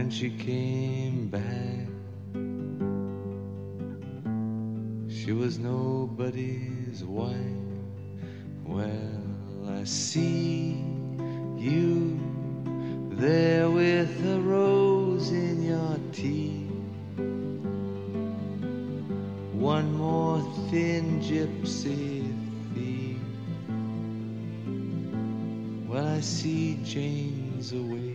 When she came back, she was nobody's wife. Well, I see you there with a rose in your teeth. One more thin gypsy thief. Well, I see Jane's away.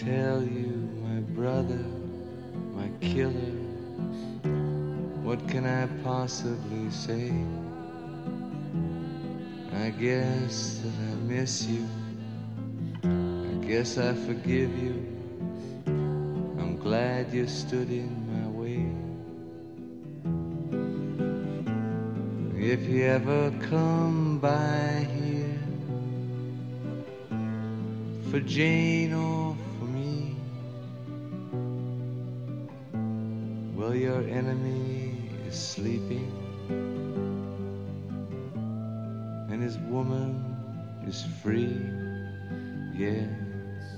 Tell you, my brother, my killer? What can I possibly say? I guess that I miss you. I guess I forgive you. I'm glad you stood in my way. If you ever come by here for Jane or your enemy is sleeping. and his woman is free. Yes,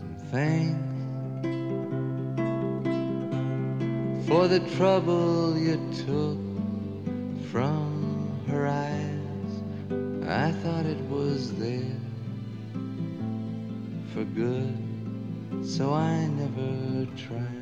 and thanks for the trouble you took from her eyes. I thought it was there for good, so I never tried.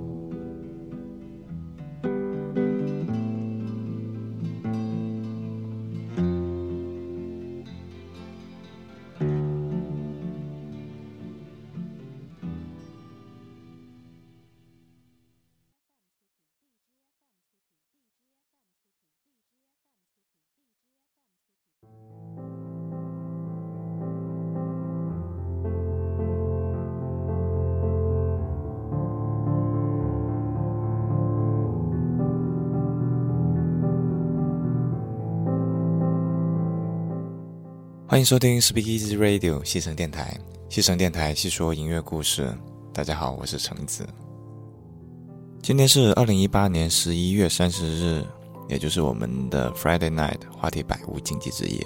欢迎收听 Speak Easy Radio 西城电台，西城电台细说音乐故事。大家好，我是橙子。今天是二零一八年十一月三十日，也就是我们的 Friday Night 话题百无禁忌之夜。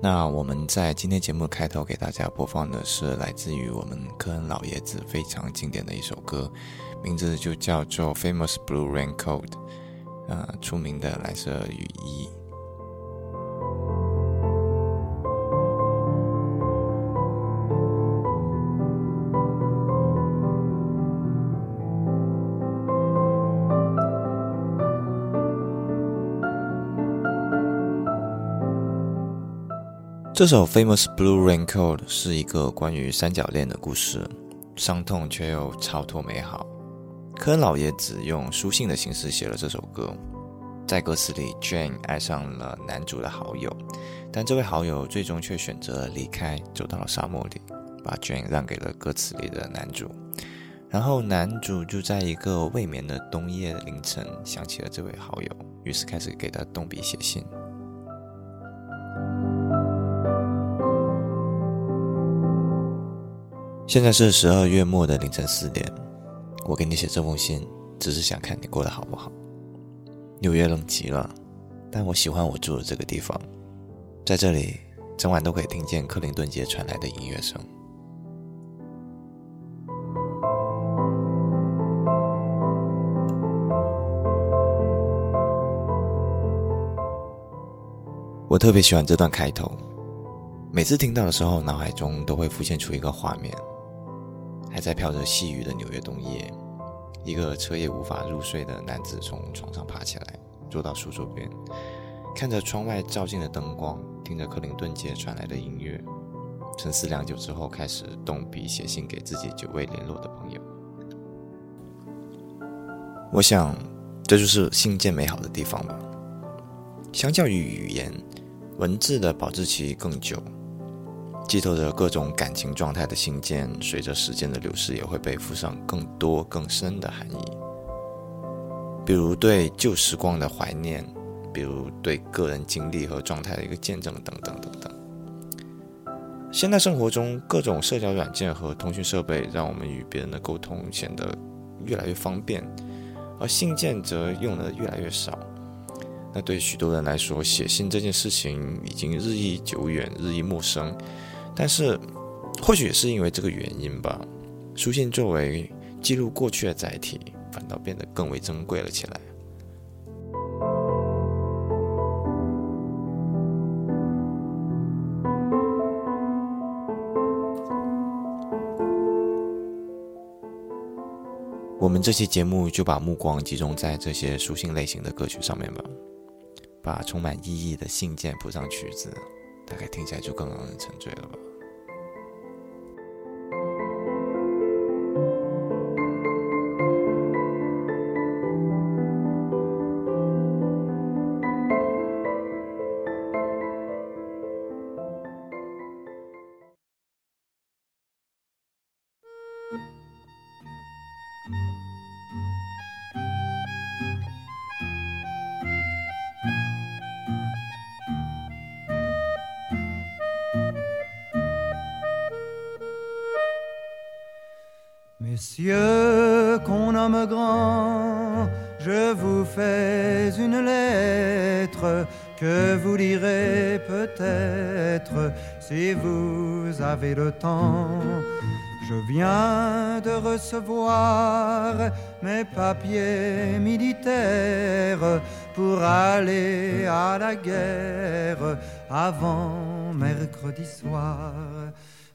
那我们在今天节目开头给大家播放的是来自于我们科恩老爷子非常经典的一首歌，名字就叫做 Famous Blue Raincoat，呃，出名的蓝色雨衣。这首《Famous Blue Raincoat》是一个关于三角恋的故事，伤痛却又超脱美好。科恩老爷子用书信的形式写了这首歌，在歌词里，Jane 爱上了男主的好友，但这位好友最终却选择离开，走到了沙漠里，把 Jane 让给了歌词里的男主。然后男主就在一个未眠的冬夜凌晨想起了这位好友，于是开始给他动笔写信。现在是十二月末的凌晨四点，我给你写这封信，只是想看你过得好不好。纽约冷极了，但我喜欢我住的这个地方，在这里整晚都可以听见克林顿街传来的音乐声。我特别喜欢这段开头，每次听到的时候，脑海中都会浮现出一个画面。还在飘着细雨的纽约冬夜，一个彻夜无法入睡的男子从床上爬起来，坐到书桌边，看着窗外照进的灯光，听着克林顿街传来的音乐，沉思良久之后，开始动笔写信给自己久未联络的朋友。我想，这就是信件美好的地方吧。相较于语言，文字的保质期更久。寄托着各种感情状态的信件，随着时间的流逝，也会被附上更多更深的含义。比如对旧时光的怀念，比如对个人经历和状态的一个见证，等等等等。现代生活中，各种社交软件和通讯设备让我们与别人的沟通显得越来越方便，而信件则用的越来越少。那对许多人来说，写信这件事情已经日益久远，日益陌生。但是，或许也是因为这个原因吧，书信作为记录过去的载体，反倒变得更为珍贵了起来。我们这期节目就把目光集中在这些书信类型的歌曲上面吧，把充满意义的信件谱上曲子。大概听起来就更让人沉醉了吧。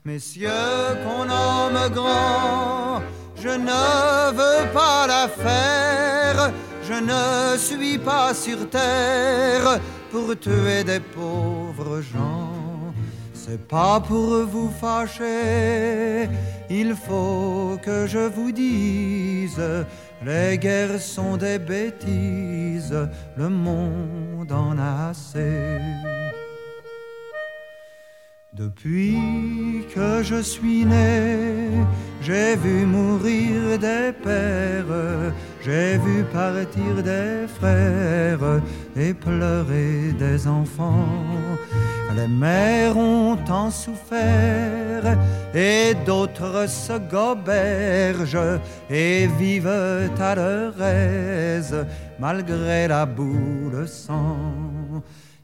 Messieurs qu'on nomme grand, je ne veux pas la faire, je ne suis pas sur terre pour tuer des pauvres gens. C'est pas pour vous fâcher, il faut que je vous dise, les guerres sont des bêtises, le monde en a assez. Depuis que je suis né, j'ai vu mourir des pères, j'ai vu partir des frères et pleurer des enfants. Les mères ont tant souffert et d'autres se gobergent et vivent à leur aise malgré la boue de sang.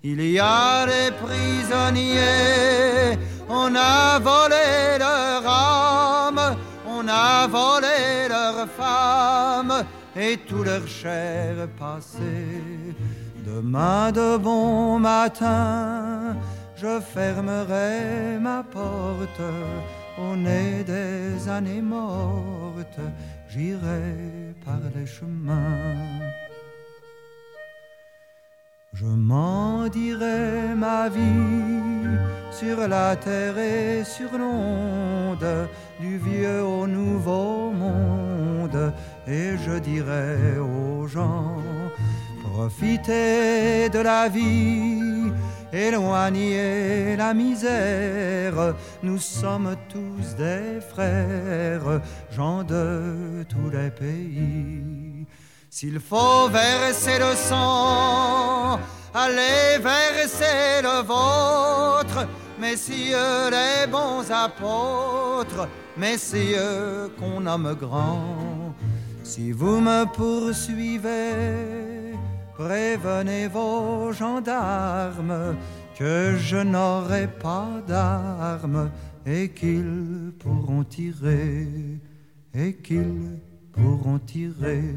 Il y a des prisonniers, on a volé leur âme, on a volé leurs femmes et tout leur chair passé. Demain de bon matin, je fermerai ma porte au nez des années mortes, j'irai par les chemins. Je m'en dirai ma vie sur la terre et sur l'onde, du vieux au nouveau monde, et je dirai aux gens, profitez de la vie, éloignez la misère, nous sommes tous des frères, gens de tous les pays. S'il faut verser le sang, allez verser le vôtre, messieurs les bons apôtres, messieurs qu'on nomme grands. Si vous me poursuivez, prévenez vos gendarmes que je n'aurai pas d'armes et qu'ils pourront tirer, et qu'ils pourront tirer.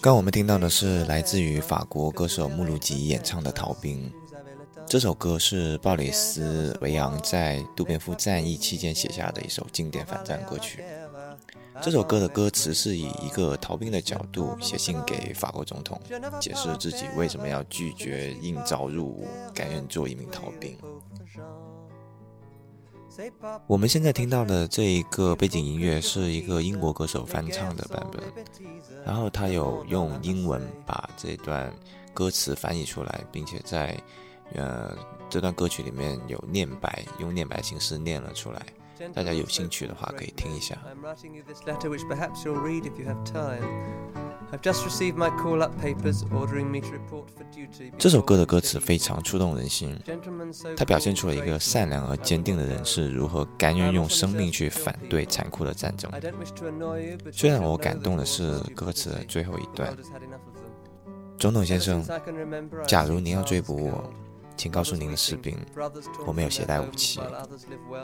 刚我们听到的是来自于法国歌手穆鲁吉演唱的《逃兵》。这首歌是鲍里斯·维昂在杜边夫战役期间写下的一首经典反战歌曲。这首歌的歌词是以一个逃兵的角度写信给法国总统，解释自己为什么要拒绝应召入伍，甘愿做一名逃兵。我们现在听到的这一个背景音乐是一个英国歌手翻唱的版本，然后他有用英文把这段歌词翻译出来，并且在呃这段歌曲里面有念白，用念白形式念了出来。大家有兴趣的话可以听一下。这首歌的歌词非常触动人心，它表现出了一个善良而坚定的人是如何甘愿用生命去反对残酷的战争。最让我感动的是歌词的最后一段：“总统先生，假如您要追捕我。”请告诉您的士兵，我没有携带武器，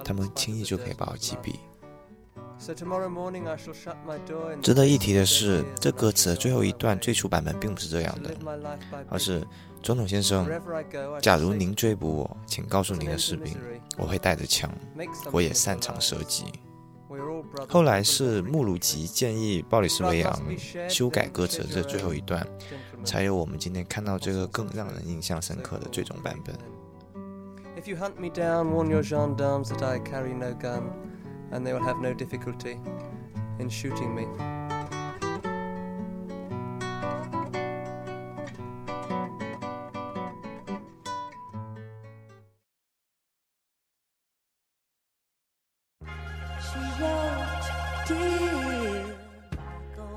他们轻易就可以把我击毙。值得一提的是，这歌词的最后一段最初版本并不是这样的，而是总统先生，假如您追捕我，请告诉您的士兵，我会带着枪，我也擅长射击。后来是穆鲁吉建议鲍里斯维昂修改歌词这最后一段，才有我们今天看到这个更让人印象深刻的最终版本。And they will have no difficulty in shooting me.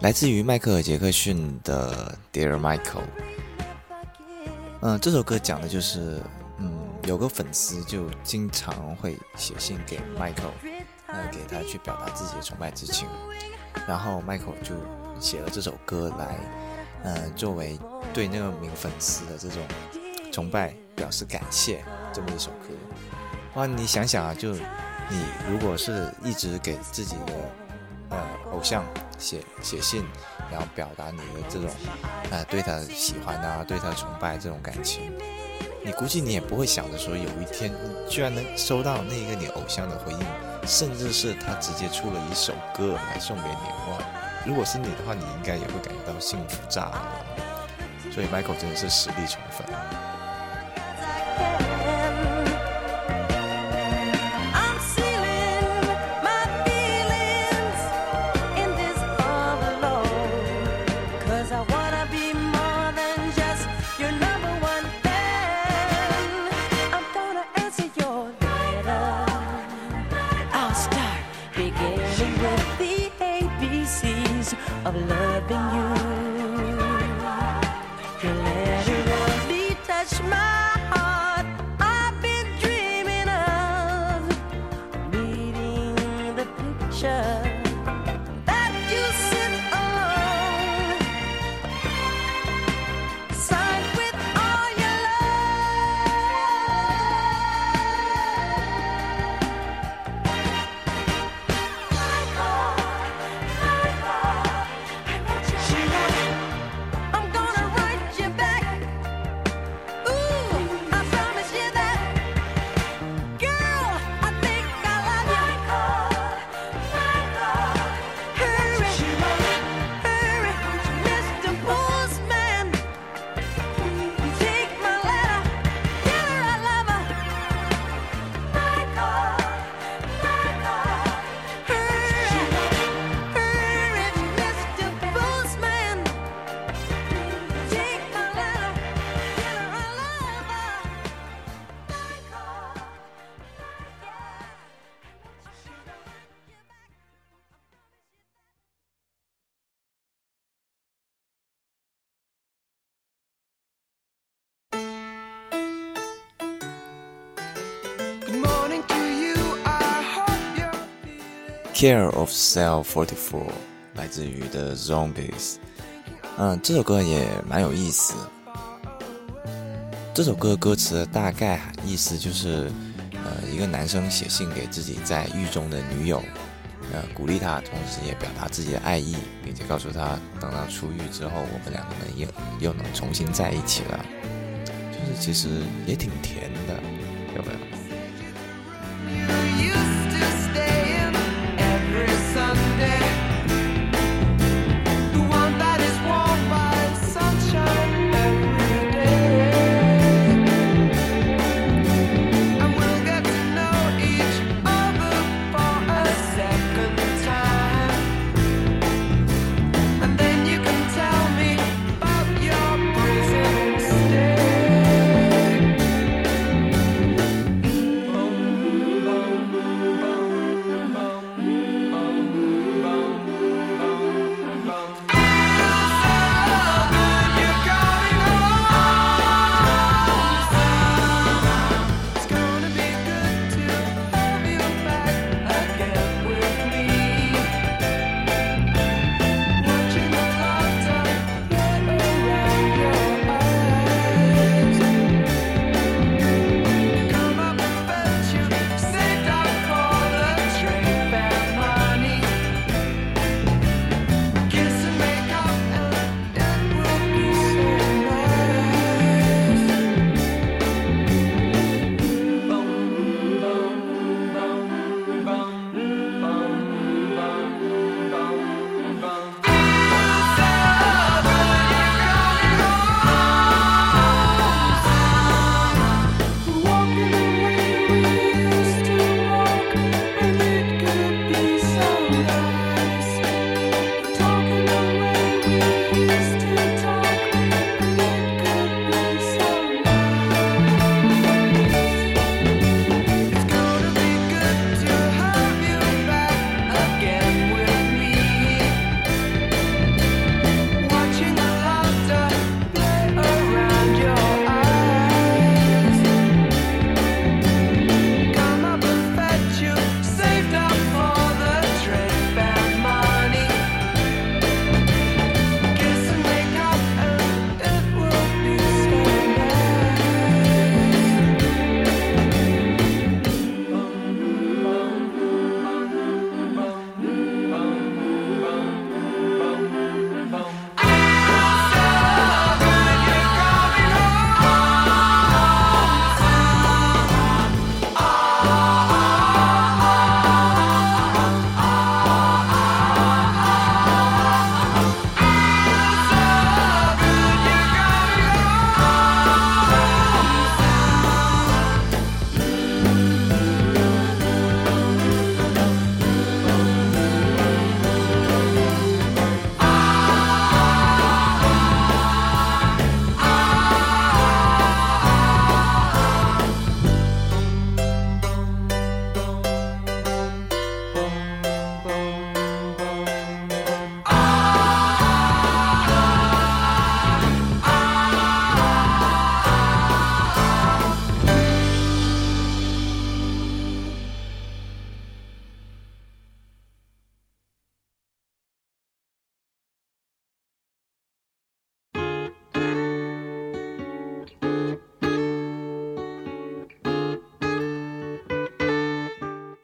来自于迈克尔杰克逊的 dear michael 嗯这首歌讲的就是嗯有个粉丝就经常会写信给 michael 呃，给他去表达自己的崇拜之情。然后 Michael 就写了这首歌来，呃，作为对那个名粉丝的这种崇拜表示感谢这么一首歌。哇，你想想啊，就你如果是一直给自己的呃偶像。写写信，然后表达你的这种，呃，对他喜欢啊，对他崇拜这种感情，你估计你也不会想着说，有一天你居然能收到那个你偶像的回应，甚至是他直接出了一首歌来送给你。哇，如果是你的话，你应该也会感觉到幸福炸了。所以 Michael 真的是实力宠粉。Care of Cell Forty Four 来自于 The Zombies。嗯，这首歌也蛮有意思。这首歌歌词大概意思就是，呃，一个男生写信给自己在狱中的女友，呃，鼓励她，同时也表达自己的爱意，并且告诉她，等到出狱之后，我们两个人又又能重新在一起了。就是其实也挺甜的，有没有？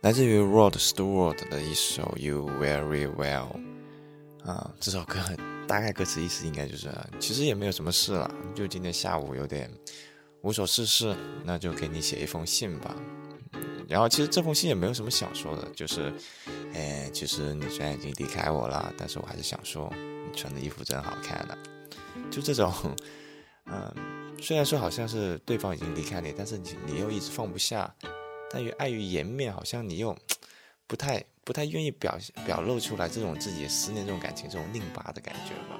来自于 Rod Stewart 的一首 You Very Well。啊，这首歌大概歌词意思应该就是，其实也没有什么事了，就今天下午有点无所事事，那就给你写一封信吧。然后其实这封信也没有什么想说的，就是，哎，其实你虽然已经离开我了，但是我还是想说，你穿的衣服真好看的。就这种，嗯，虽然说好像是对方已经离开你，但是你你又一直放不下，但于碍于颜面，好像你又不太不太愿意表表露出来这种自己思念、这种感情、这种拧巴的感觉吧。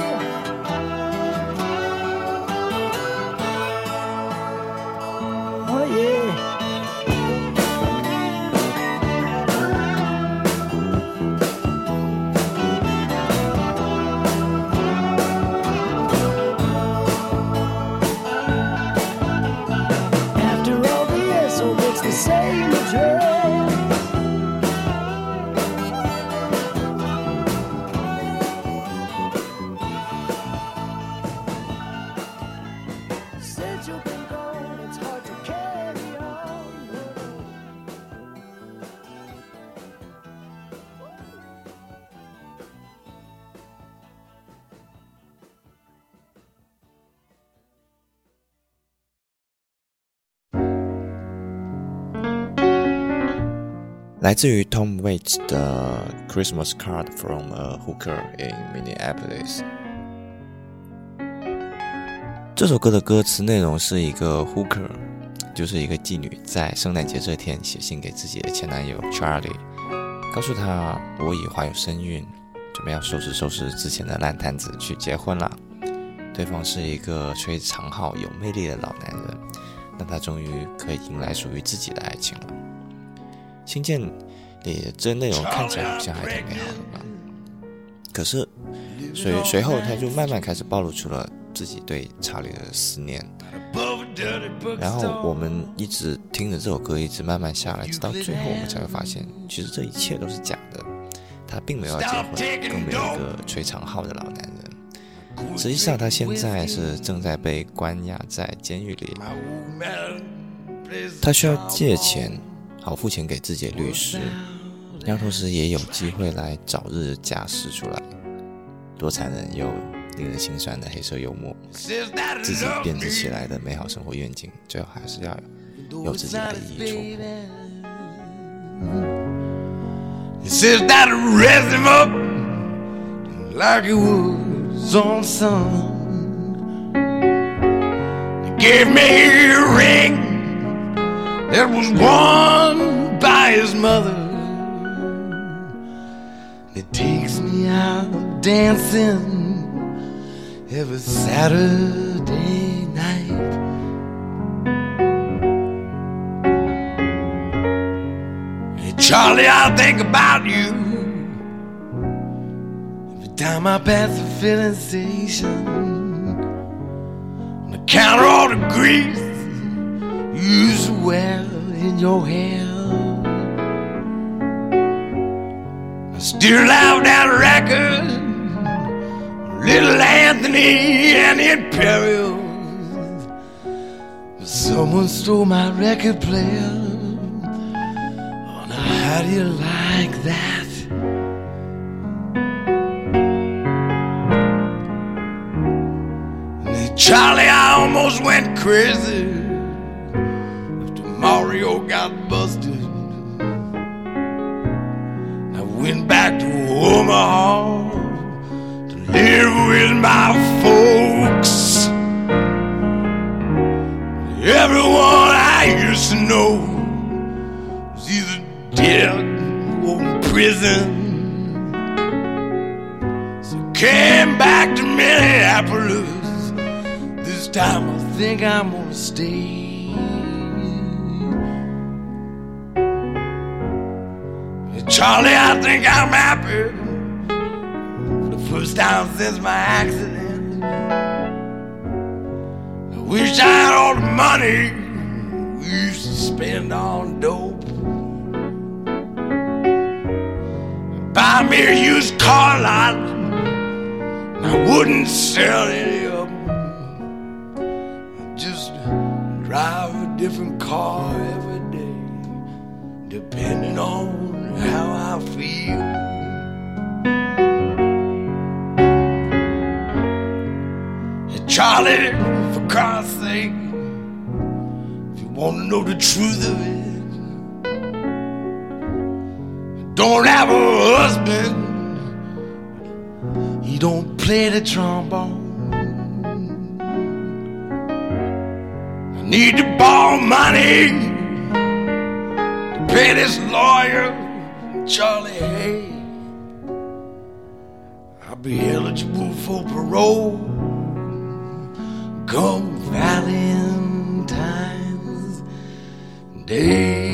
来自于 Tom Waits 的《Christmas Card from a Hooker in Minneapolis》。这首歌的歌词内容是一个 hooker，就是一个妓女，在圣诞节这天写信给自己的前男友 Charlie，告诉他我已怀有身孕，准备要收拾收拾之前的烂摊子去结婚了。对方是一个吹长号、有魅力的老男人，那他终于可以迎来属于自己的爱情了。信件里这内容看起来好像还挺美好的吧？可是随随后他就慢慢开始暴露出了自己对查理的思念。然后我们一直听着这首歌，一直慢慢下来，直到最后我们才会发现，其实这一切都是假的。他并没有结婚，更没有一个吹长号的老男人。实际上，他现在是正在被关押在监狱里。他需要借钱，好付钱给自己的律师，然后同时也有机会来早日假释出来。多残忍又令人心酸的黑色幽默，自己编织起来的美好生活愿景，最后还是要有自己来一一戳破。He says that I raised him up like was on sun. He gave me a ring that was worn by his mother. It takes me out dancing every Saturday night. Hey, Charlie, I think about you every time I pass the filling station. On account of all the grease to wear in your hair. I still have that record, Little Anthony and the Imperials. Someone stole my record player. Oh, now how do you like that? Charlie, I almost went crazy Mario got busted. I went back to Omaha to live with my folks. Everyone I used to know was either dead or in prison. So I came back to Minneapolis. This time I think I'm gonna stay. Charlie, I think I'm happy for the first time since my accident. I wish I had all the money we used to spend on dope. Buy me a used car lot, and I wouldn't sell any of them. I'd just drive a different car every day, depending on how I feel. Charlie, for Christ's sake, if you want to know the truth of it, don't have a husband. He don't play the trombone. I need to borrow money to pay this lawyer, Charlie Hay. I'll be eligible for parole come Valentine's Day.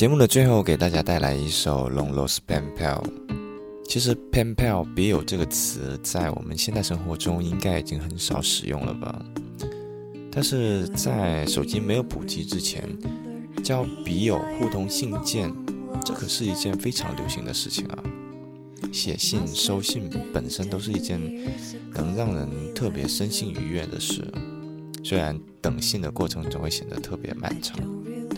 节目的最后，给大家带来一首《Long Lost Pen Pal》。其实 “pen pal” 笔友这个词在我们现代生活中应该已经很少使用了吧？但是在手机没有普及之前，交笔友互通信件，这可是一件非常流行的事情啊。写信、收信本身都是一件能让人特别身心愉悦的事。虽然等信的过程总会显得特别漫长，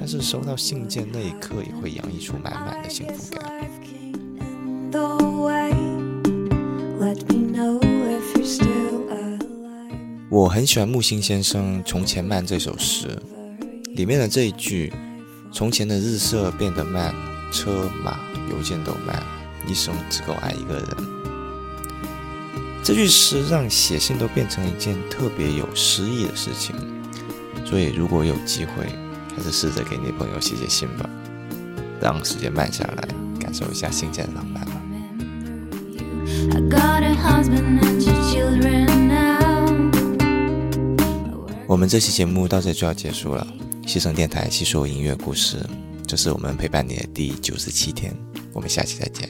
但是收到信件那一刻也会洋溢出满满的幸福感。我很喜欢木心先生《从前慢》这首诗，里面的这一句：“从前的日色变得慢，车马邮件都慢，一生只够爱一个人。”这句诗让写信都变成一件特别有诗意的事情。所以，如果有机会，还是试着给你朋友写写信吧，让时间慢下来，感受一下新鲜的浪漫吧。I. 我们这期节目到这里就要结束了。西城电台细说音乐故事，这是我们陪伴你的第九十七天，我们下期再见。